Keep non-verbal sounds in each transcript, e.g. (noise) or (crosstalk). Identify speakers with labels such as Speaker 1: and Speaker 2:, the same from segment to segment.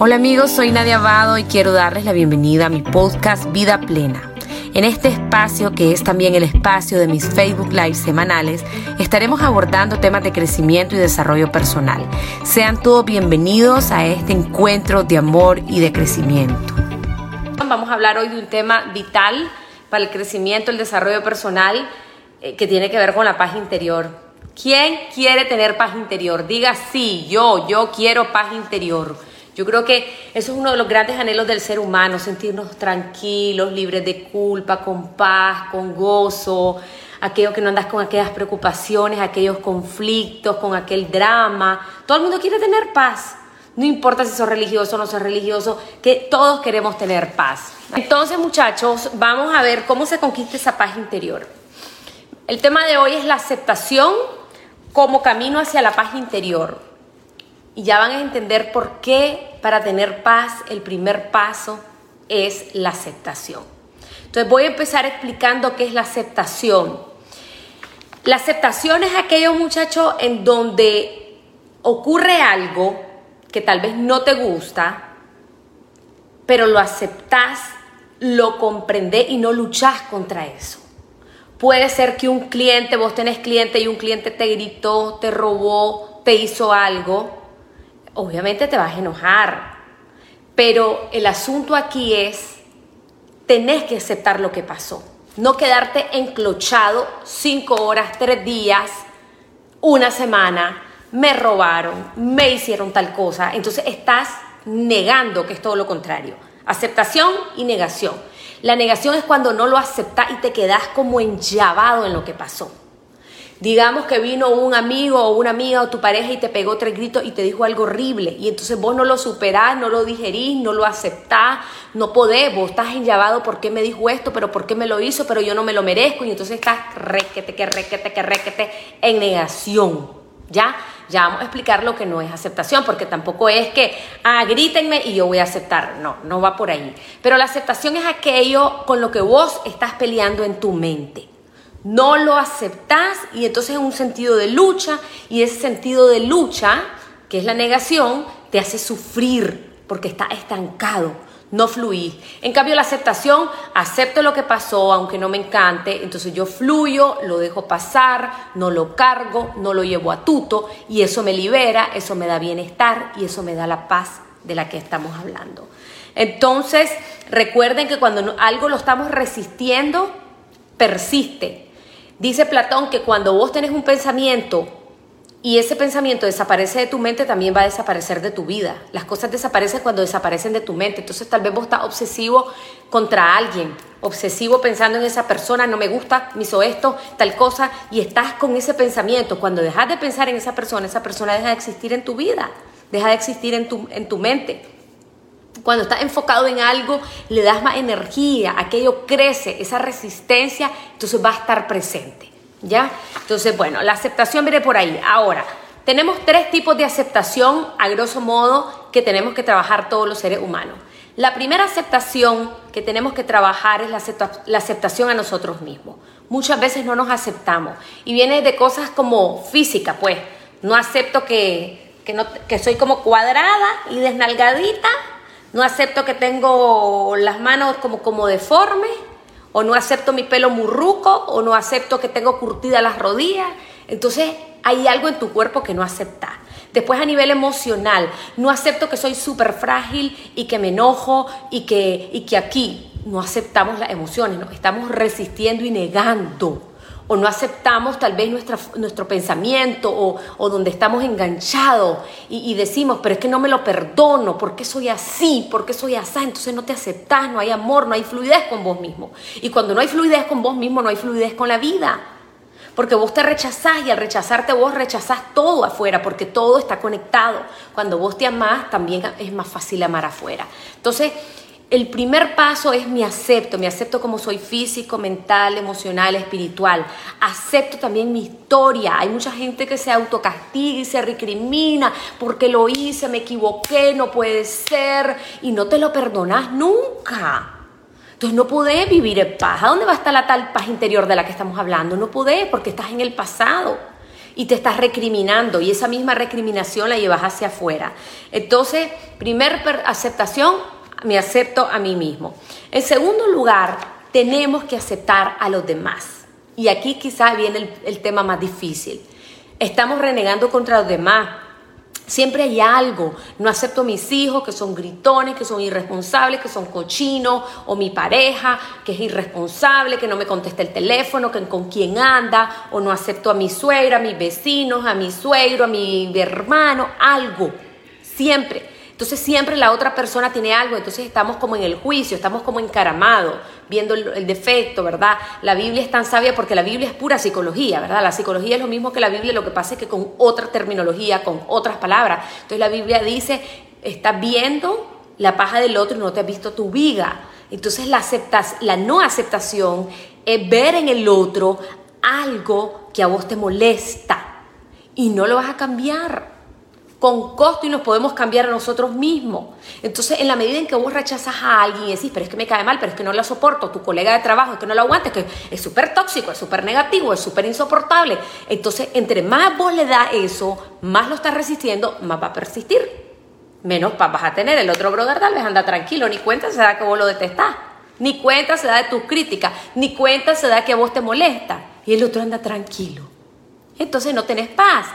Speaker 1: Hola amigos, soy Nadia Abado y quiero darles la bienvenida a mi podcast Vida Plena. En este espacio, que es también el espacio de mis Facebook Live semanales, estaremos abordando temas de crecimiento y desarrollo personal. Sean todos bienvenidos a este encuentro de amor y de crecimiento. Vamos a hablar hoy de un tema vital para el crecimiento, el desarrollo personal, eh, que tiene que ver con la paz interior. ¿Quién quiere tener paz interior? Diga sí, yo, yo quiero paz interior. Yo creo que eso es uno de los grandes anhelos del ser humano, sentirnos tranquilos, libres de culpa, con paz, con gozo, aquello que no andas con aquellas preocupaciones, aquellos conflictos, con aquel drama. Todo el mundo quiere tener paz. No importa si sos religioso o no sos religioso, que todos queremos tener paz. Entonces, muchachos, vamos a ver cómo se conquista esa paz interior. El tema de hoy es la aceptación como camino hacia la paz interior y ya van a entender por qué para tener paz el primer paso es la aceptación. Entonces voy a empezar explicando qué es la aceptación. La aceptación es aquello, muchachos, en donde ocurre algo que tal vez no te gusta, pero lo aceptas, lo comprendes y no luchas contra eso. Puede ser que un cliente, vos tenés cliente y un cliente te gritó, te robó, te hizo algo obviamente te vas a enojar, pero el asunto aquí es, tenés que aceptar lo que pasó, no quedarte enclochado cinco horas, tres días, una semana, me robaron, me hicieron tal cosa, entonces estás negando que es todo lo contrario, aceptación y negación. La negación es cuando no lo aceptas y te quedas como enllavado en lo que pasó. Digamos que vino un amigo o una amiga o tu pareja y te pegó tres gritos y te dijo algo horrible y entonces vos no lo superás, no lo digerís, no lo aceptás, no podés, vos estás enllavado, ¿por qué me dijo esto? ¿Pero por qué me lo hizo? Pero yo no me lo merezco y entonces estás requete, que requete, que requete en negación, ¿ya? Ya vamos a explicar lo que no es aceptación, porque tampoco es que, ah, grítenme y yo voy a aceptar. No, no va por ahí. Pero la aceptación es aquello con lo que vos estás peleando en tu mente no lo aceptas y entonces es un sentido de lucha y ese sentido de lucha, que es la negación, te hace sufrir porque está estancado, no fluís. En cambio la aceptación, acepto lo que pasó aunque no me encante, entonces yo fluyo, lo dejo pasar, no lo cargo, no lo llevo a tuto y eso me libera, eso me da bienestar y eso me da la paz de la que estamos hablando. Entonces, recuerden que cuando algo lo estamos resistiendo, persiste, Dice Platón que cuando vos tenés un pensamiento y ese pensamiento desaparece de tu mente, también va a desaparecer de tu vida. Las cosas desaparecen cuando desaparecen de tu mente. Entonces tal vez vos estás obsesivo contra alguien, obsesivo pensando en esa persona, no me gusta, me hizo esto, tal cosa, y estás con ese pensamiento. Cuando dejas de pensar en esa persona, esa persona deja de existir en tu vida, deja de existir en tu, en tu mente. Cuando estás enfocado en algo, le das más energía, aquello crece, esa resistencia, entonces va a estar presente. ¿Ya? Entonces, bueno, la aceptación viene por ahí. Ahora, tenemos tres tipos de aceptación, a grosso modo, que tenemos que trabajar todos los seres humanos. La primera aceptación que tenemos que trabajar es la, aceptación a nosotros mismos. Muchas veces no nos aceptamos y viene de cosas como física, pues. No acepto que, no, que soy como cuadrada y desnalgadita no acepto que tengo las manos como, como deformes, o no acepto mi pelo murruco, o no acepto que tengo curtidas las rodillas. Entonces hay algo en tu cuerpo que no aceptas. Después a nivel emocional, no acepto que soy súper frágil y que me enojo y que, y que aquí no aceptamos las emociones, nos estamos resistiendo y negando o no aceptamos tal vez nuestro pensamiento o, donde estamos enganchados y, decimos, pero es que no me lo perdono, ¿por qué soy así? ¿Por qué soy así? Entonces no te aceptas, no hay amor, no hay fluidez con vos mismo. Y cuando no hay fluidez con vos mismo, no hay fluidez con la vida. Porque vos te rechazás y al rechazarte vos rechazás todo afuera, porque todo está conectado. Cuando vos te amás, también es más fácil amar afuera. Entonces, el primer paso es me acepto, me acepto como soy físico, mental, emocional, espiritual. Acepto también mi historia. Hay mucha gente que se autocastiga y se recrimina porque lo hice, me equivoqué, no puede ser y no te lo perdonas nunca. Entonces no podés vivir en paz. ¿A dónde va a estar la tal paz interior de la que estamos hablando? No podés porque estás en el pasado. y te estás recriminando y esa misma recriminación la llevas hacia afuera. Entonces, primer aceptación, me acepto a mí mismo. En segundo lugar, tenemos que aceptar a los demás. Y aquí quizás viene el, tema más difícil. Estamos renegando contra los demás, Siempre hay algo. No acepto a mis hijos que son gritones, que son irresponsables, que son cochinos, o mi pareja que es irresponsable, que no me contesta el teléfono, que con quién anda, o no acepto a mi suegra, a mis vecinos, a mi suegro, a mi hermano, algo. Siempre. Entonces siempre la otra persona tiene algo, entonces estamos como en el juicio, estamos como encaramados, viendo el, defecto, ¿verdad? La Biblia es tan sabia porque la Biblia es pura psicología, ¿verdad? La psicología es lo mismo que la Biblia, lo que pasa es que con otra terminología, con otras palabras. Entonces la Biblia dice, estás viendo la paja del otro y no te has visto tu viga. Entonces la, aceptas, la no aceptación es ver en el otro algo que a vos te molesta y no lo vas a cambiar con costo y nos podemos cambiar a nosotros mismos. Entonces, en la medida en que vos rechazas a alguien y decís, pero es que me cae mal, pero es que no lo soporto, tu colega de trabajo es que no lo aguantes, que es súper tóxico, es súper negativo, es súper insoportable. Entonces, entre más vos le das eso, más lo estás resistiendo, más va a persistir. Menos vas a tener. El otro brother tal vez anda tranquilo, ni cuenta se da que vos lo detestás, ni cuenta se da de tus críticas, ni cuenta se da que vos te molesta. Y el otro anda tranquilo. Entonces no tenés paz.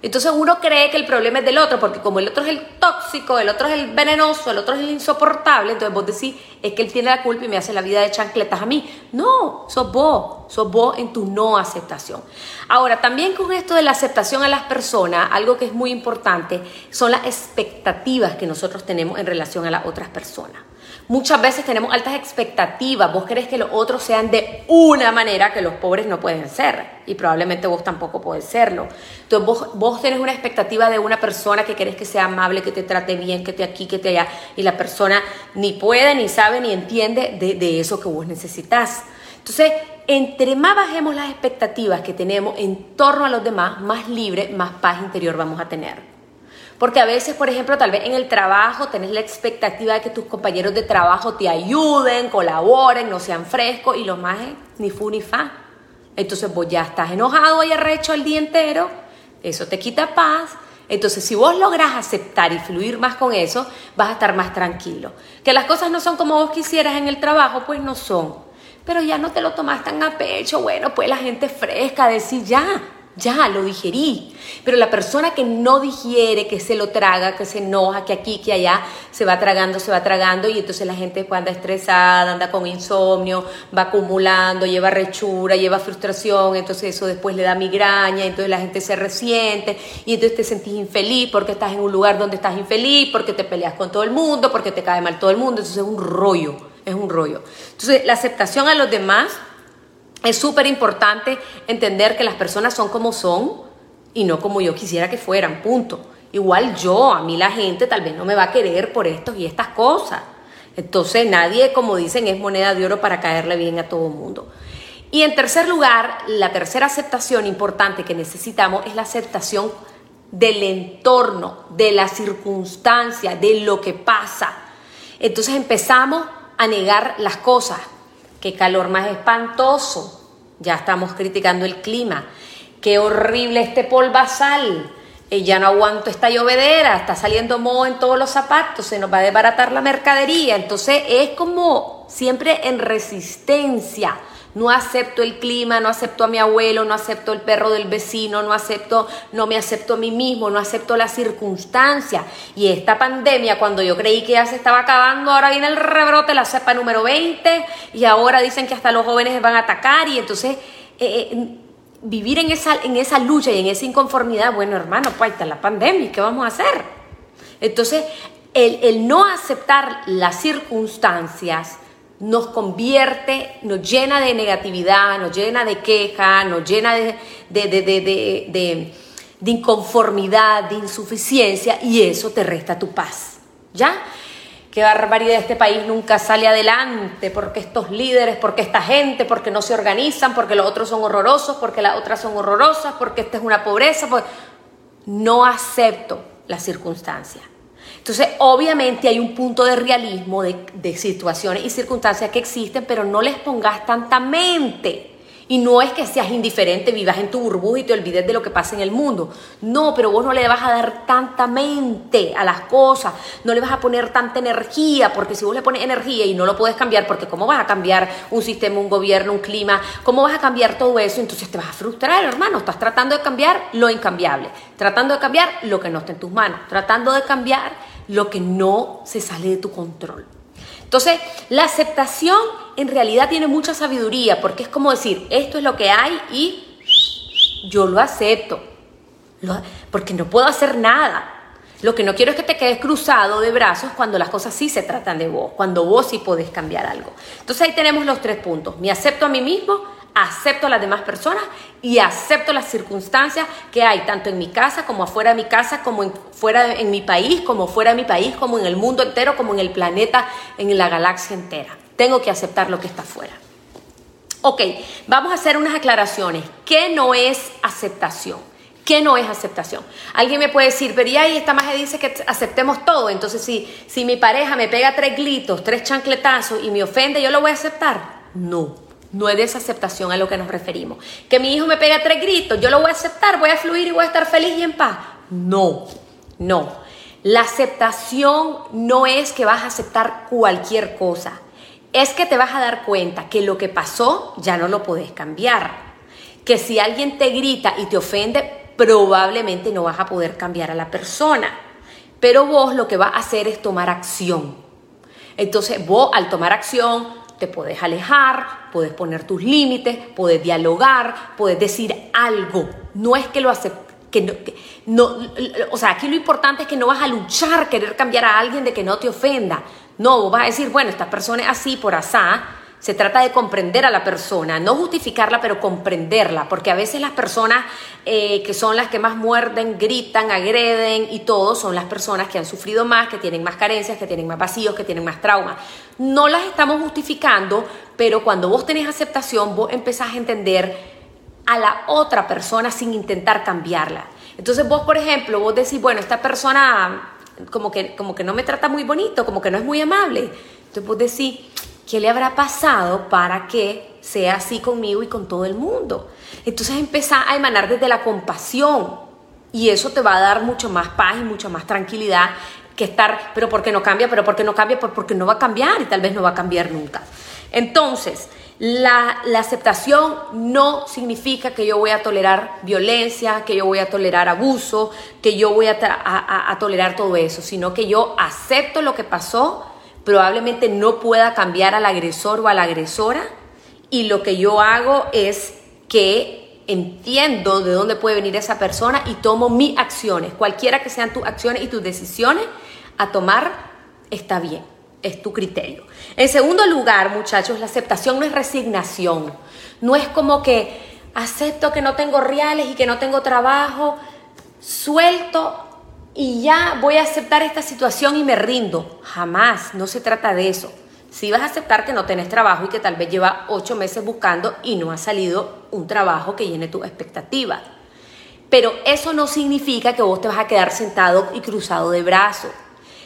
Speaker 1: Entonces uno cree que el problema es del otro, porque como el otro es el tóxico, el otro es el venenoso, el otro es el insoportable, entonces vos decís, es que él tiene la culpa y me hace la vida de chancletas a mí. No, sos vos, sos vos en tu no aceptación. Ahora, también con esto de la aceptación a las personas, algo que es muy importante son las expectativas que nosotros tenemos en relación a las otras personas. Muchas veces tenemos altas expectativas. Vos querés que los otros sean de una manera que los pobres no pueden ser. Y probablemente vos tampoco podés serlo. Entonces vos, vos tenés una expectativa de una persona que querés que sea amable, que te trate bien, que te aquí, que te allá. Y la persona ni puede, ni sabe, ni entiende de, de eso que vos necesitas. Entonces, entre más bajemos las expectativas que tenemos en torno a los demás, más libre, más paz interior vamos a tener. Porque a veces, por ejemplo, tal vez en el trabajo tenés la expectativa de que tus compañeros de trabajo te ayuden, colaboren, no sean frescos y los más ni fu ni fa. Entonces vos ya estás enojado y arrecho el día entero, eso te quita paz. Entonces, si vos lográs aceptar y fluir más con eso, vas a estar más tranquilo. Que las cosas no son como vos quisieras en el trabajo, pues no son. Pero ya no te lo tomas tan a pecho, bueno, pues la gente fresca, decir ya, ya lo digerí. Pero la persona que no digiere, que se lo traga, que se enoja, que aquí, que allá, se va tragando, se va tragando y entonces la gente anda estresada, anda con insomnio, va acumulando, lleva rechura, lleva frustración, entonces eso después le da migraña, entonces la gente se resiente y entonces te sentís infeliz porque estás en un lugar donde estás infeliz, porque te peleas con todo el mundo, porque te cae mal todo el mundo, entonces es un rollo, es un rollo. Entonces la aceptación a los demás es súper importante entender que las personas son como son y no como yo quisiera que fueran, punto. Igual yo, a mí la gente tal vez no me va a querer por esto y estas cosas. Entonces nadie, como dicen, es moneda de oro para caerle bien a todo el mundo. Y en tercer lugar, la tercera aceptación importante que necesitamos es la aceptación del entorno, de la circunstancia, de lo que pasa. Entonces empezamos a negar las cosas, Qué calor más espantoso. Ya estamos criticando el clima. Qué horrible este polvazal. Eh, ya no aguanto esta llovedera, está saliendo moho en todos los zapatos, se nos va a desbaratar la mercadería. Entonces es como siempre en resistencia no acepto el clima, no acepto a mi abuelo, no acepto el perro del vecino, no acepto, no me acepto a mí mismo, no acepto las circunstancias. Y esta pandemia, cuando yo creí que ya se estaba acabando, ahora viene el rebrote, la cepa número 20, y ahora dicen que hasta los jóvenes van a atacar, y entonces eh, eh, vivir en esa, en esa lucha y en esa inconformidad, bueno hermano, pues está la pandemia, ¿qué vamos a hacer? Entonces, el, el no aceptar las circunstancias, nos convierte, nos llena de negatividad, nos llena de queja, nos llena de, de, inconformidad, de insuficiencia y eso te resta tu paz. ¿Ya? Qué barbaridad, este país nunca sale adelante porque estos líderes, porque esta gente, porque no se organizan, porque los otros son horrorosos, porque las otras son horrorosas, porque esta es una pobreza. Pues... No acepto las circunstancias. Entonces, obviamente hay un punto de realismo de, situaciones y circunstancias que existen, pero no les pongas tanta mente Y no es que seas indiferente, vivas en tu burbuja y te olvides de lo que pasa en el mundo. No, pero vos no le vas a dar tanta mente a las cosas, no le vas a poner tanta energía, porque si vos le pones energía y no lo puedes cambiar, porque ¿cómo vas a cambiar un sistema, un gobierno, un clima? ¿Cómo vas a cambiar todo eso? Entonces te vas a frustrar, hermano. Estás tratando de cambiar lo incambiable, tratando de cambiar lo que no está en tus manos, tratando de cambiar lo que no se sale de tu control. Entonces, la aceptación en realidad tiene mucha sabiduría, porque es como decir, esto es lo que hay y yo lo acepto, porque no puedo hacer nada. Lo que no quiero es que te quedes cruzado de brazos cuando las cosas sí se tratan de vos, cuando vos sí podés cambiar algo. Entonces ahí tenemos los tres puntos. Me acepto a mí mismo, acepto a las demás personas y acepto las circunstancias que hay, tanto en mi casa como afuera de mi casa, como en, fuera en mi país, como fuera de mi país, como en el mundo entero, como en el planeta, en la galaxia entera. Tengo que aceptar lo que está afuera. Ok, vamos a hacer unas aclaraciones. ¿Qué no es aceptación? ¿Qué no es aceptación? Alguien me puede decir, pero ya ahí esta magia dice que aceptemos todo. Entonces, si, si mi pareja me pega tres gritos, tres chancletazos y me ofende, ¿yo lo voy a aceptar? No. No es esa aceptación a lo que nos referimos. Que mi hijo me pega tres gritos, yo lo voy a aceptar, voy a fluir y voy a estar feliz y en paz. No, no. La aceptación no es que vas a aceptar cualquier cosa. Es que te vas a dar cuenta que lo que pasó ya no lo puedes cambiar. Que si alguien te grita y te ofende, probablemente no vas a poder cambiar a la persona. Pero vos lo que vas a hacer es tomar acción. Entonces vos al tomar acción te puedes alejar, puedes poner tus límites, puedes dialogar, puedes decir algo. No es que lo aceptes. Que no, o sea, aquí lo importante es que no vas a luchar, querer cambiar a alguien de que no te ofenda. No, vas a decir, bueno, esta persona es así por asá, se trata de comprender a la persona, no justificarla, pero comprenderla, porque a veces las personas eh, que son las que más muerden, gritan, agreden y todo, son las personas que han sufrido más, que tienen más carencias, que tienen más vacíos, que tienen más traumas. No las estamos justificando, pero cuando vos tenés aceptación, vos empezás a entender a la otra persona sin intentar cambiarla. Entonces vos, por ejemplo, vos decís, bueno, esta persona como que, como que no me trata muy bonito, como que no es muy amable. Entonces vos decís, ¿Qué le habrá pasado para que sea así conmigo y con todo el mundo? Entonces empieza a emanar desde la compasión y eso te va a dar mucho más paz y mucha más tranquilidad que estar, pero ¿por qué no cambia? Pero ¿por qué no cambia? Pues porque no va a cambiar y tal vez no va a cambiar nunca. Entonces, la, aceptación no significa que yo voy a tolerar violencia, que yo voy a tolerar abuso, que yo voy a tolerar todo eso, sino que yo acepto lo que pasó probablemente no pueda cambiar al agresor o a la agresora y lo que yo hago es que entiendo de dónde puede venir esa persona y tomo mis acciones, cualquiera que sean tus acciones y tus decisiones a tomar, está bien, es tu criterio. En segundo lugar, muchachos, la aceptación no es resignación, no es como que acepto que no tengo reales y que no tengo trabajo, suelto y ya voy a aceptar esta situación y me rindo. Jamás, no se trata de eso. Si vas a aceptar que no tenés trabajo y que tal vez lleva ocho meses buscando y no ha salido un trabajo que llene tus expectativas. Pero eso no significa que vos te vas a quedar sentado y cruzado de brazos.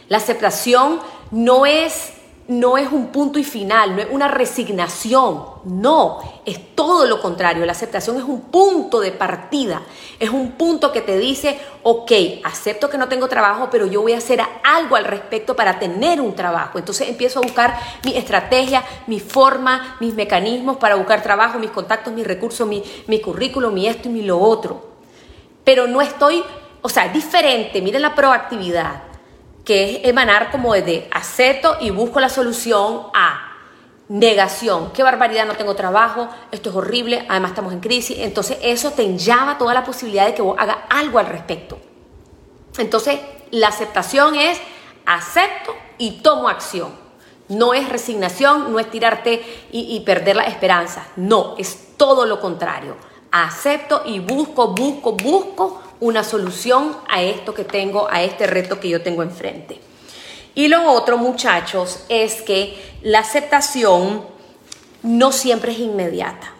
Speaker 1: La aceptación no es no es un punto y final, no es una resignación, no, es todo lo contrario. La aceptación es un punto de partida, es un punto que te dice, ok, acepto que no tengo trabajo, pero yo voy a hacer algo al respecto para tener un trabajo. Entonces empiezo a buscar mi estrategia, mi forma, mis mecanismos para buscar trabajo, mis contactos, mis recursos, mi, currículum, mi esto y mi lo otro. Pero no estoy, o sea, diferente, miren la proactividad que es emanar como de acepto y busco la solución a negación. Qué barbaridad, no tengo trabajo, esto es horrible, además estamos en crisis. Entonces eso te llama toda la posibilidad de que vos hagas algo al respecto. Entonces la aceptación es acepto y tomo acción. No es resignación, no es tirarte y, y perder la esperanza. No, es todo lo contrario. Acepto y busco, busco, busco una solución a esto que tengo, a este reto que yo tengo enfrente. Y lo otro, muchachos, es que la aceptación no siempre es inmediata.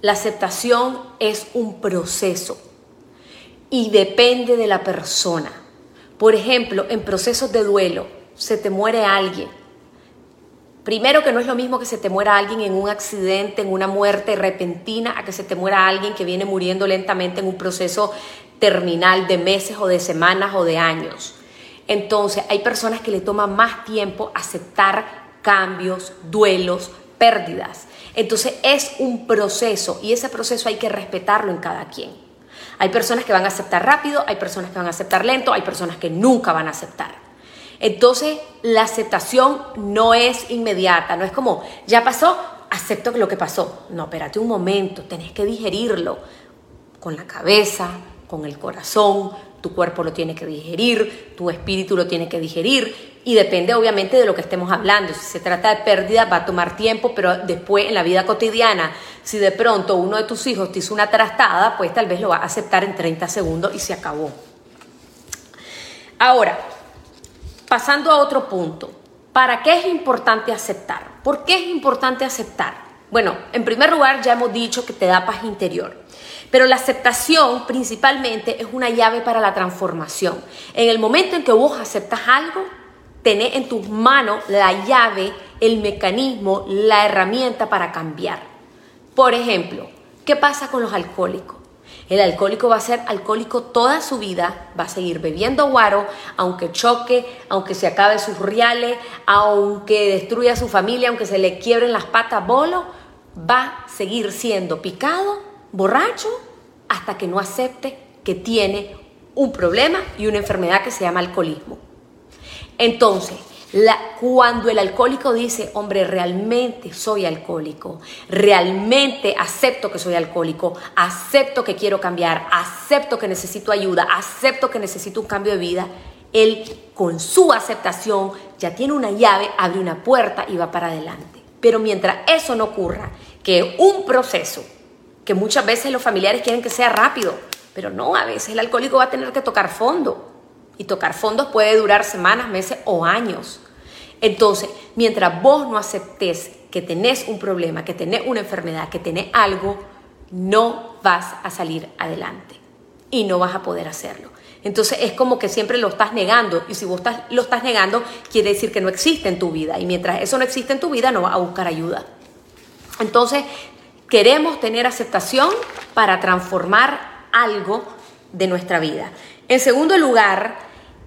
Speaker 1: La aceptación es un proceso y depende de la persona. Por ejemplo, en procesos de duelo, se te muere alguien. Primero que no es lo mismo que se te muera alguien en un accidente, en una muerte repentina, a que se te muera alguien que viene muriendo lentamente en un proceso terminal de meses o de semanas o de años. Entonces hay personas que le toman más tiempo aceptar cambios, duelos, pérdidas. Entonces es un proceso y ese proceso hay que respetarlo en cada quien. Hay personas que van a aceptar rápido, hay personas que van a aceptar lento, hay personas que nunca van a aceptar. Entonces la aceptación no es inmediata, no es como, ya pasó, acepto lo que pasó. No, espérate un momento, tenés que digerirlo con la cabeza, con el corazón, tu cuerpo lo tiene que digerir, tu espíritu lo tiene que digerir y depende obviamente de lo que estemos hablando. Si se trata de pérdida va a tomar tiempo, pero después en la vida cotidiana, si de pronto uno de tus hijos te hizo una trastada, pues tal vez lo va a aceptar en 30 segundos y se acabó. Ahora, pasando a otro punto, ¿para qué es importante aceptar? ¿Por qué es importante aceptar? Bueno, en primer lugar ya hemos dicho que te da paz interior. Pero la aceptación principalmente es una llave para la transformación. En el momento en que vos aceptas algo, tenés en tus manos la llave, el mecanismo, la herramienta para cambiar. Por ejemplo, ¿qué pasa con los alcohólicos? El alcohólico va a ser alcohólico toda su vida, va a seguir bebiendo guaro, aunque choque, aunque se acabe sus reales, aunque destruya a su familia, aunque se le quiebren las patas bolo, va a seguir siendo picado borracho hasta que no acepte que tiene un problema y una enfermedad que se llama alcoholismo. Entonces, cuando el alcohólico dice, hombre, realmente soy alcohólico, realmente acepto que soy alcohólico, acepto que quiero cambiar, acepto que necesito ayuda, acepto que necesito un cambio de vida, él con su aceptación ya tiene una llave, abre una puerta y va para adelante. Pero mientras eso no ocurra, que un proceso que muchas veces los familiares quieren que sea rápido, pero no, a veces el alcohólico va a tener que tocar fondo. Y tocar fondos puede durar semanas, meses o años. Entonces, mientras vos no aceptes que tenés un problema, que tenés una enfermedad, que tenés algo, no vas a salir adelante y no vas a poder hacerlo. Entonces es como que siempre lo estás negando y si vos lo estás negando quiere decir que no existe en tu vida y mientras eso no existe en tu vida no vas a buscar ayuda. Entonces Queremos tener aceptación para transformar algo de nuestra vida. En segundo lugar,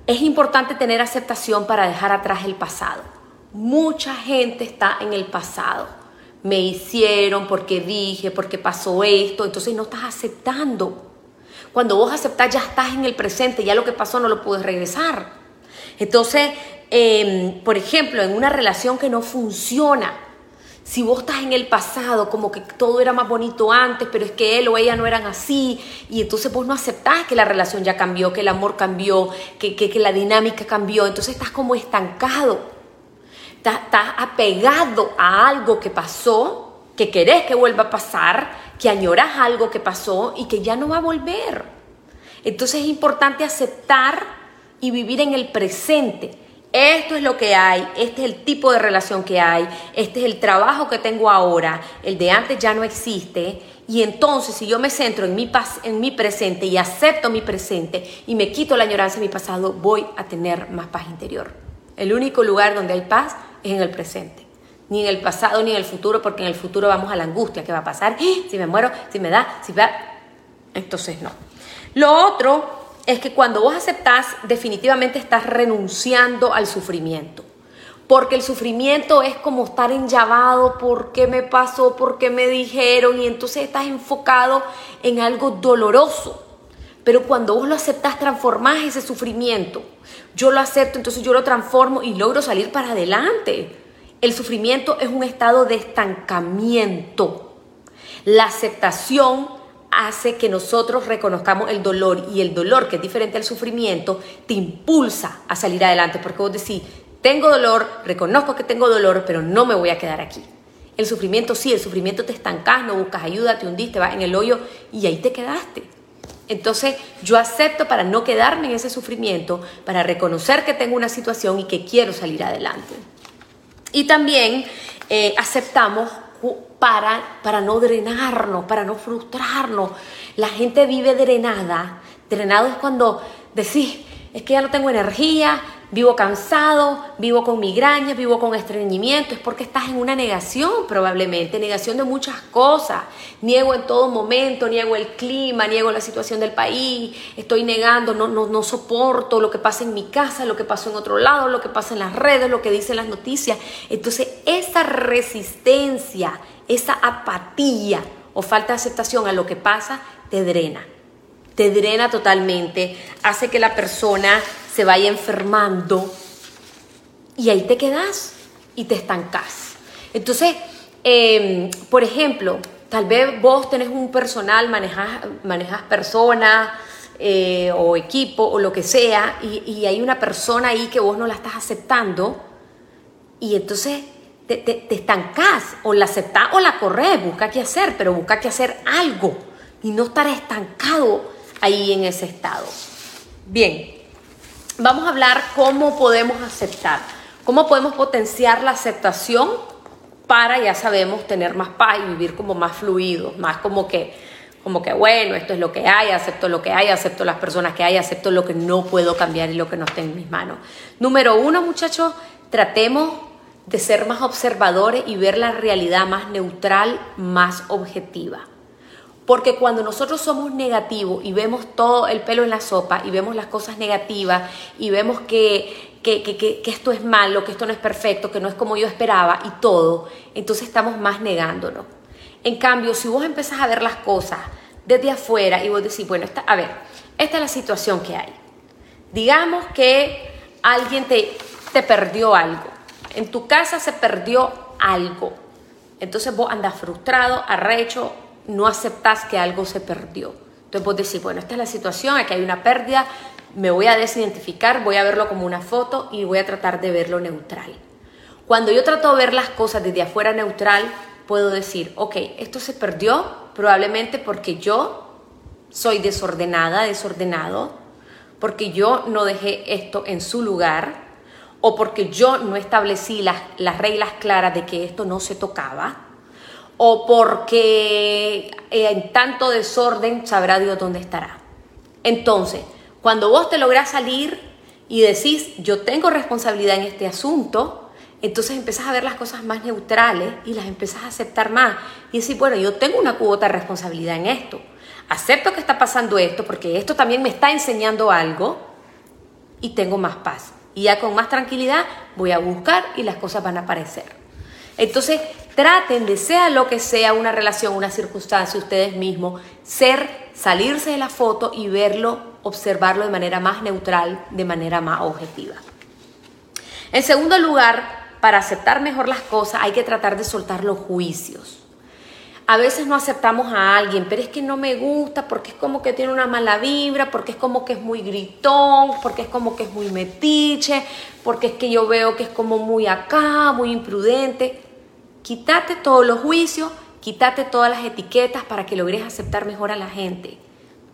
Speaker 1: es importante tener aceptación para dejar atrás el pasado. Mucha gente está en el pasado. Me hicieron porque dije, porque pasó esto, entonces no estás aceptando. Cuando vos aceptás ya estás en el presente, ya lo que pasó no lo puedes regresar. Entonces, em, por ejemplo, en una relación que no funciona, si vos estás en el pasado, como que todo era más bonito antes, pero es que él o ella no eran así, y entonces vos no aceptás que la relación ya cambió, que el amor cambió, que, que, la dinámica cambió, entonces estás como estancado, estás, estás apegado a algo que pasó, que querés que vuelva a pasar, que añoras algo que pasó y que ya no va a volver. Entonces es importante aceptar y vivir en el presente esto es lo que hay, este es el tipo de relación que hay, este es el trabajo que tengo ahora, el de antes ya no existe. Y entonces si yo me centro en mi, en mi presente y acepto mi presente y me quito la añoranza de mi pasado, voy a tener más paz interior. El único lugar donde hay paz es en el presente. Ni en el pasado ni en el futuro, porque en el futuro vamos a la angustia. ¿Qué va a pasar? ¡Ah! Si me muero, si me da, si va. Entonces no. Lo otro es que cuando vos aceptás, definitivamente estás renunciando al sufrimiento. Porque el sufrimiento es como estar enllavado, ¿por qué me pasó? ¿Por qué me dijeron? Y entonces estás enfocado en algo doloroso. Pero cuando vos lo aceptás, transformás ese sufrimiento. Yo lo acepto, entonces yo lo transformo y logro salir para adelante. El sufrimiento es un estado de estancamiento. La aceptación hace que nosotros reconozcamos el dolor y el dolor, que es diferente al sufrimiento, te impulsa a salir adelante, porque vos decís, tengo dolor, reconozco que tengo dolor, pero no me voy a quedar aquí. El sufrimiento sí, el sufrimiento te estancas, no buscas ayuda, te hundiste, vas en el hoyo y ahí te quedaste. Entonces yo acepto para no quedarme en ese sufrimiento, para reconocer que tengo una situación y que quiero salir adelante. Y también eh, aceptamos para, para no drenarnos, para no frustrarnos. La gente vive drenada. Drenado es cuando decís, es que ya no tengo energía, vivo cansado, vivo con migrañas, vivo con estreñimiento, es porque estás en una negación probablemente, negación de muchas cosas. Niego en todo momento, niego el clima, niego la situación del país, estoy negando, no, no, no soporto lo que pasa en mi casa, lo que pasa en otro lado, lo que pasa en las redes, lo que dicen las noticias. Entonces, esa resistencia, esa apatía o falta de aceptación a lo que pasa, te drena te drena totalmente, hace que la persona se vaya enfermando y ahí te quedas y te estancas. Entonces, em, por ejemplo, tal vez vos tenés un personal, manejas, manejas personas eh, o equipo o lo que sea y, hay una persona ahí que vos no la estás aceptando y entonces te, te, estancás o la aceptás o la corres, busca qué hacer, pero busca qué hacer algo y no estar estancado ahí en ese estado. Bien, vamos a hablar cómo podemos aceptar, cómo podemos potenciar la aceptación para, ya sabemos, tener más paz y vivir como más fluidos, más como que, como que, bueno, esto es lo que hay, acepto lo que hay, acepto las personas que hay, acepto lo que no puedo cambiar y lo que no está en mis manos. Número uno, muchachos, tratemos de ser más observadores y ver la realidad más neutral, más objetiva. Porque cuando nosotros somos negativos y vemos todo el pelo en la sopa y vemos las cosas negativas y vemos que, que, esto es malo, que esto no es perfecto, que no es como yo esperaba y todo, entonces estamos más negándonos. En cambio, si vos empezás a ver las cosas desde afuera y vos decís, bueno, a ver, esta es la situación que hay. Digamos que alguien te, te perdió algo. En tu casa se perdió algo. Entonces vos andas frustrado, arrecho, no aceptas que algo se perdió. Entonces vos decís, bueno, esta es la situación, aquí hay una pérdida, me voy a desidentificar, voy a verlo como una foto y voy a tratar de verlo neutral. Cuando yo trato de ver las cosas desde afuera neutral, puedo decir, ok, esto se perdió probablemente porque yo soy desordenada, desordenado, porque yo no dejé esto en su lugar o porque yo no establecí las, las reglas claras de que esto no se tocaba o porque eh, en tanto desorden sabrá Dios dónde estará. Entonces, cuando vos te lográs salir y decís, yo tengo responsabilidad en este asunto, entonces empezás a ver las cosas más neutrales y las empezás a aceptar más. Y decís, bueno, yo tengo una cuota de responsabilidad en esto. Acepto que está pasando esto porque esto también me está enseñando algo y tengo más paz. Y ya con más tranquilidad voy a buscar y las cosas van a aparecer. Entonces, traten de sea lo que sea una relación, una circunstancia, ustedes mismos, ser, salirse de la foto y verlo, observarlo de manera más neutral, de manera más objetiva. En segundo lugar, para aceptar mejor las cosas hay que tratar de soltar los juicios. A veces no aceptamos a alguien, pero es que no me gusta porque es como que tiene una mala vibra, porque es como que es muy gritón, porque es como que es muy metiche, porque es que yo veo que es como muy acá, muy imprudente. Quítate todos los juicios, quítate todas las etiquetas para que logres aceptar mejor a la gente.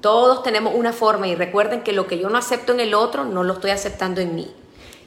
Speaker 1: Todos tenemos una forma y recuerden que lo que yo no acepto en el otro, no lo estoy aceptando en mí.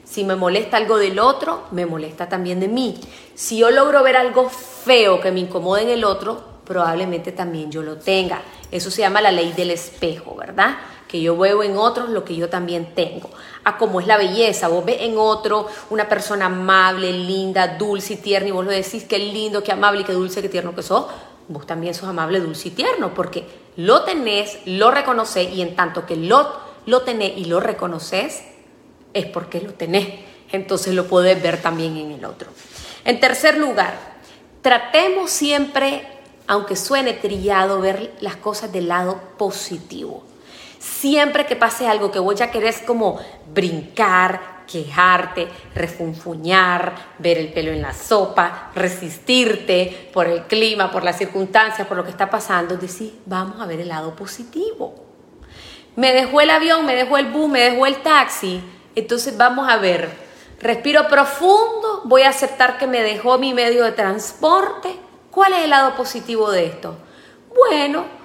Speaker 1: Si me molesta algo del otro, me molesta también de mí. Si yo logro ver algo feo que me incomode en el otro, probablemente también yo lo tenga. Eso se llama la ley del espejo, ¿verdad? Que yo veo en otros lo que yo también tengo a cómo es la belleza. Vos ves en otro una persona amable, linda, dulce y tierna y vos lo decís, qué lindo, qué amable, qué dulce, qué tierno que sos. Vos también sos amable, dulce y tierno porque lo tenés, lo reconoces y en tanto que lo, lo tenés y lo reconoces, es porque lo tenés. Entonces lo podés ver también en el otro. En tercer lugar, tratemos siempre, aunque suene trillado, ver las cosas del lado positivo. Siempre que pase algo que vos ya querés como brincar, quejarte, refunfuñar, ver el pelo en la sopa, resistirte por el clima, por las circunstancias, por lo que está pasando, decir, vamos a ver el lado positivo. Me dejó el avión, me dejó el bus, me dejó el taxi, entonces vamos a ver, respiro profundo, voy a aceptar que me dejó mi medio de transporte. ¿Cuál es el lado positivo de esto? Bueno,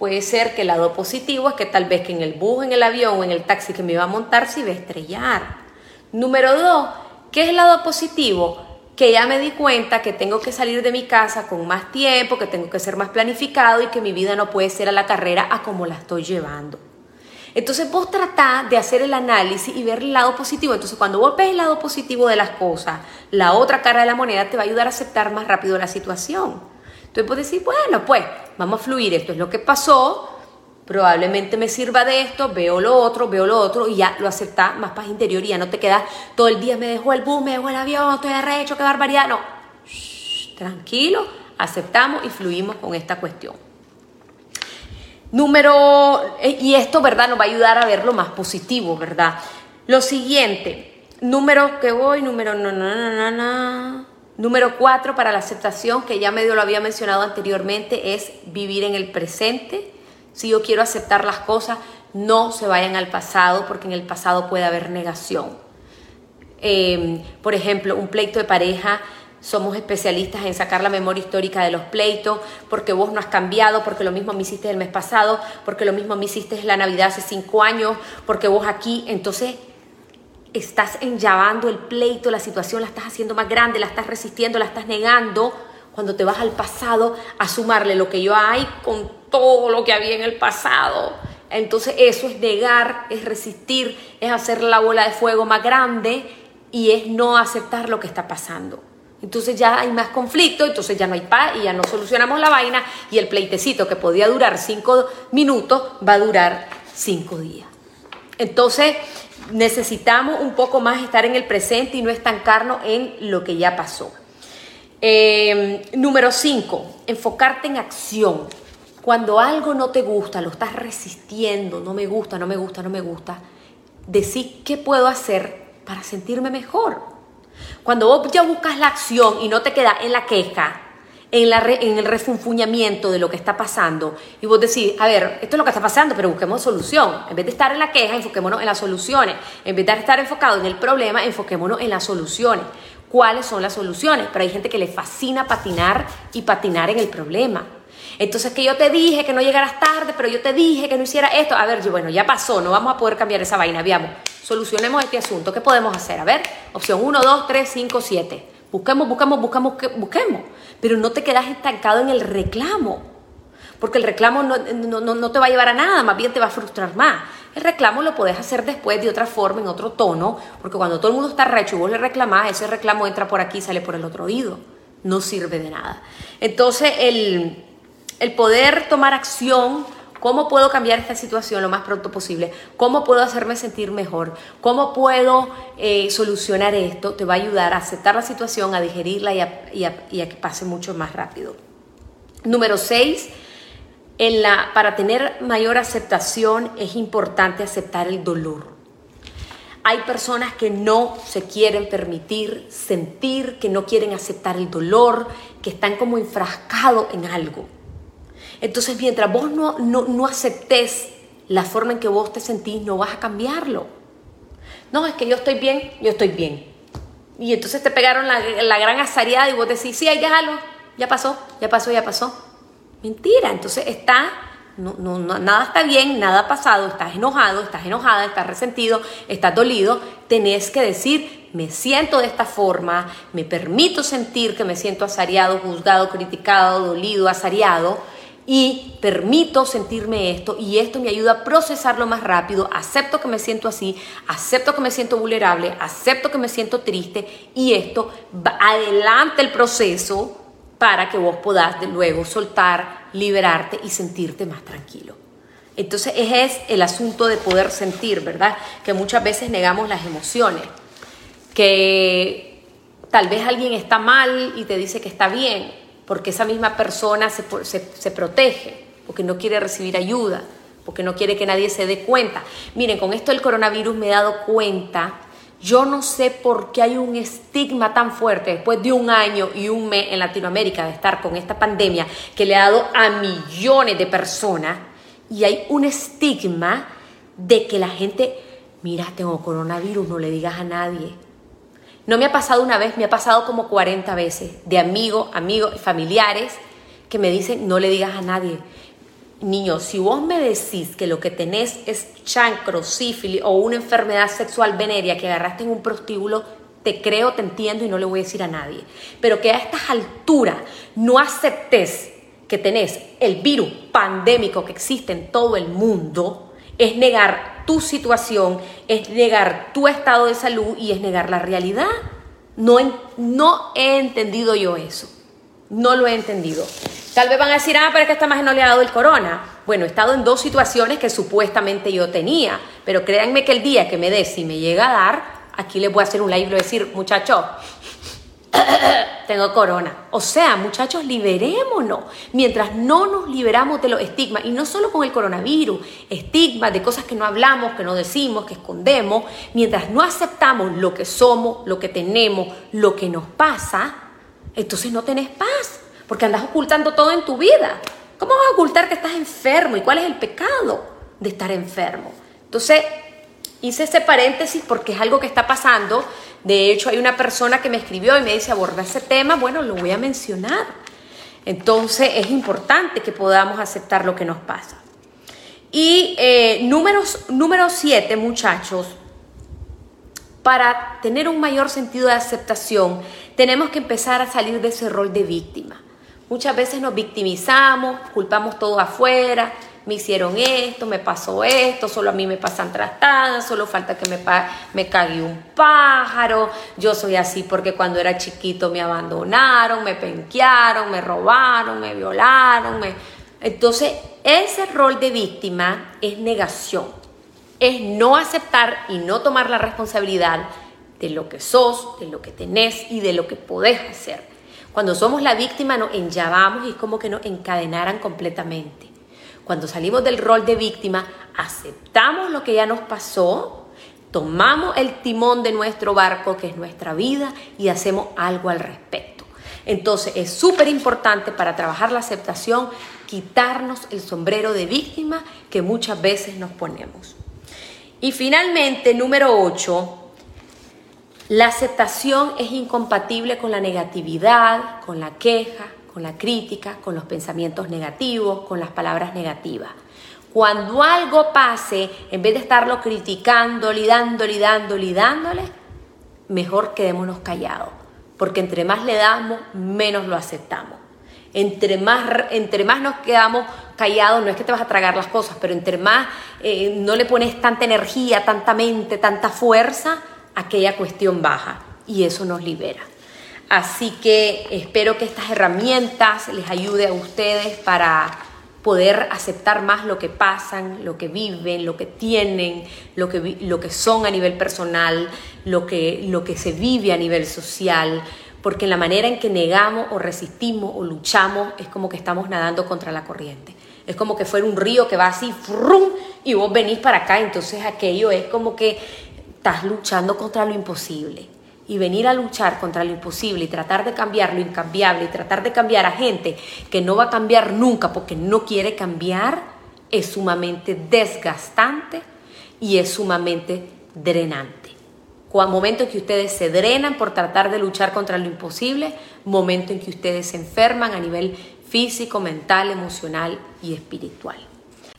Speaker 1: Puede ser que el lado positivo es que tal vez que en el bus, en el avión o en el taxi que me iba a montar se iba a estrellar. Número dos, ¿qué es el lado positivo? Que ya me di cuenta que tengo que salir de mi casa con más tiempo, que tengo que ser más planificado y que mi vida no puede ser a la carrera a como la estoy llevando. Entonces vos tratás de hacer el análisis y ver el lado positivo. Entonces cuando vos ves el lado positivo de las cosas, la otra cara de la moneda te va a ayudar a aceptar más rápido la situación. Entonces vos decís, bueno, pues vamos a fluir, esto es lo que pasó, probablemente me sirva de esto, veo lo otro, veo lo otro y ya lo aceptás más paz interior y ya no te quedas todo el día, me dejó el bus, me dejó el avión, estoy arrecho, qué barbaridad. No, tranquilo, aceptamos y fluimos con esta cuestión. Número, eh, y esto, ¿verdad? Nos va a ayudar a ver lo más positivo, ¿verdad? Lo siguiente, número que voy, número, no, no, no, no, Número cuatro para la aceptación, que ya medio lo había mencionado anteriormente, es vivir en el presente. Si yo quiero aceptar las cosas, no se vayan al pasado, porque en el pasado puede haber negación. Em, por ejemplo, un pleito de pareja somos especialistas en sacar la memoria histórica de los pleitos, porque vos no has cambiado, porque lo mismo me hiciste el mes pasado, porque lo mismo me hiciste la Navidad hace cinco años, porque vos aquí, entonces estás enllavando el pleito, la situación la estás haciendo más grande, la estás resistiendo, la estás negando, cuando te vas al pasado a sumarle lo que yo hay con todo lo que había en el pasado. Entonces eso es negar, es resistir, es hacer la bola de fuego más grande y es no aceptar lo que está pasando. Entonces ya hay más conflicto, entonces ya no hay paz y ya no solucionamos la vaina y el pleitecito que podía durar cinco minutos va a durar cinco días. Entonces necesitamos un poco más estar en el presente y no estancarnos en lo que ya pasó. Eh, número cinco, enfocarte en acción. Cuando algo no te gusta, lo estás resistiendo, no me gusta, no me gusta, no me gusta, decir qué puedo hacer para sentirme mejor. Cuando vos ya buscas la acción y no te quedas en la queja, en, el refunfuñamiento de lo que está pasando, y vos decís, a ver, esto es lo que está pasando, pero busquemos solución. En vez de estar en la queja, enfoquémonos en las soluciones. En vez de estar enfocado en el problema, enfoquémonos en las soluciones. ¿Cuáles son las soluciones? Pero hay gente que le fascina patinar y patinar en el problema. Entonces que yo te dije que no llegaras tarde, pero yo te dije que no hiciera esto. A ver, bueno, ya pasó, no vamos a poder cambiar esa vaina, veamos solucionemos este asunto. ¿Qué podemos hacer? A ver, opción 1, 2, 3, 5, 7. Busquemos, buscamos, buscamos, busquemos. Pero no te quedas estancado en el reclamo. Porque el reclamo no, no, te va a llevar a nada, más bien te va a frustrar más. El reclamo lo puedes hacer después de otra forma, en otro tono, porque cuando todo el mundo está recho y vos le reclamás, ese reclamo entra por aquí y sale por el otro oído. No sirve de nada. Entonces, el, el poder tomar acción ¿Cómo puedo cambiar esta situación lo más pronto posible? ¿Cómo puedo hacerme sentir mejor? ¿Cómo puedo eh, solucionar esto? Te va a ayudar a aceptar la situación, a digerirla y a, que pase mucho más rápido. Número 6. para tener mayor aceptación es importante aceptar el dolor. Hay personas que no se quieren permitir sentir, que no quieren aceptar el dolor, que están como enfrascados en algo. Entonces, mientras vos no, no, aceptes la forma en que vos te sentís, no vas a cambiarlo. No, es que yo estoy bien, yo estoy bien. Y entonces te pegaron la, gran azareada y vos decís, sí, ahí déjalo, ya pasó, ya pasó, ya pasó. Mentira, entonces está, no, no, nada está bien, nada ha pasado, estás enojado, estás enojada, estás resentido, estás dolido, tenés que decir, me siento de esta forma, me permito sentir que me siento azareado, juzgado, criticado, dolido, azareado y permito sentirme esto y esto me ayuda a procesarlo más rápido, acepto que me siento así, acepto que me siento vulnerable, acepto que me siento triste y esto va adelante el proceso para que vos podás de luego soltar, liberarte y sentirte más tranquilo. Entonces ese es el asunto de poder sentir, ¿verdad? Que muchas veces negamos las emociones, que tal vez alguien está mal y te dice que está bien, porque esa misma persona se, protege, porque no quiere recibir ayuda, porque no quiere que nadie se dé cuenta. Miren, con esto del coronavirus me he dado cuenta, yo no sé por qué hay un estigma tan fuerte después de un año y un mes en Latinoamérica de estar con esta pandemia que le ha dado a millones de personas y hay un estigma de que la gente, mira, tengo coronavirus, no le digas a nadie no me ha pasado una vez, me ha pasado como 40 veces de amigos, amigos, familiares que me dicen, no le digas a nadie. Niño, si vos me decís que lo que tenés es chancro, sífilis o una enfermedad sexual venérea que agarraste en un prostíbulo, te creo, te entiendo y no le voy a decir a nadie. Pero que a estas alturas no aceptes que tenés el virus pandémico que existe en todo el mundo, es negar tu situación, es negar tu estado de salud y es negar la realidad. No, no he entendido yo eso. No lo he entendido. Tal vez van a decir, ah, pero es que está más no le ha dado el corona. Bueno, he estado en dos situaciones que supuestamente yo tenía, pero créanme que el día que me dé, si me llega a dar, aquí les voy a hacer un live y decir, muchachos, (coughs) tengo corona. O sea, muchachos, liberémonos. Mientras no nos liberamos de los estigmas, y no solo con el coronavirus, estigmas de cosas que no hablamos, que no decimos, que escondemos, mientras no aceptamos lo que somos, lo que tenemos, lo que nos pasa, entonces no tenés paz, porque andas ocultando todo en tu vida. ¿Cómo vas a ocultar que estás enfermo? ¿Y cuál es el pecado de estar enfermo? Entonces, hice ese paréntesis porque es algo que está pasando de hecho, hay una persona que me escribió y me dice, aborda ese tema, bueno, lo voy a mencionar. Entonces, es importante que podamos aceptar lo que nos pasa. Y eh, número siete, muchachos, para tener un mayor sentido de aceptación, tenemos que empezar a salir de ese rol de víctima. Muchas veces nos victimizamos, culpamos todo afuera, me hicieron esto, me pasó esto, solo a mí me pasan trastadas, solo falta que me, me cague un pájaro, yo soy así porque cuando era chiquito me abandonaron, me penquearon, me robaron, me violaron, me... Entonces, ese rol de víctima es negación, es no aceptar y no tomar la responsabilidad de lo que sos, de lo que tenés y de lo que podés hacer. Cuando somos la víctima nos enllavamos y es como que nos encadenaran completamente. Cuando salimos del rol de víctima, aceptamos lo que ya nos pasó, tomamos el timón de nuestro barco, que es nuestra vida, y hacemos algo al respecto. Entonces es súper importante para trabajar la aceptación quitarnos el sombrero de víctima que muchas veces nos ponemos. Y finalmente, número 8, la aceptación es incompatible con la negatividad, con la queja, con la crítica, con los pensamientos negativos, con las palabras negativas. Cuando algo pase, en vez de estarlo criticando, dándole, dándole, dándole, mejor quedémonos callados. Porque entre más le damos, menos lo aceptamos. Entre más, entre más nos quedamos callados, no es que te vas a tragar las cosas, pero entre más eh, no le pones tanta energía, tanta mente, tanta fuerza, aquella cuestión baja. Y eso nos libera. Así que espero que estas herramientas les ayude a ustedes para poder aceptar más lo que pasan, lo que viven, lo que tienen, lo que, lo que son a nivel personal, lo que, lo que se vive a nivel social, porque en la manera en que negamos o resistimos o luchamos es como que estamos nadando contra la corriente. Es como que fuera un río que va así, frum, y vos venís para acá, entonces aquello es como que estás luchando contra lo imposible y venir a luchar contra lo imposible y tratar de cambiar lo incambiable y tratar de cambiar a gente que no va a cambiar nunca porque no quiere cambiar, es sumamente desgastante y es sumamente drenante. Momento en que ustedes se drenan por tratar de luchar contra lo imposible, momento en que ustedes se enferman a nivel físico, mental, emocional y espiritual.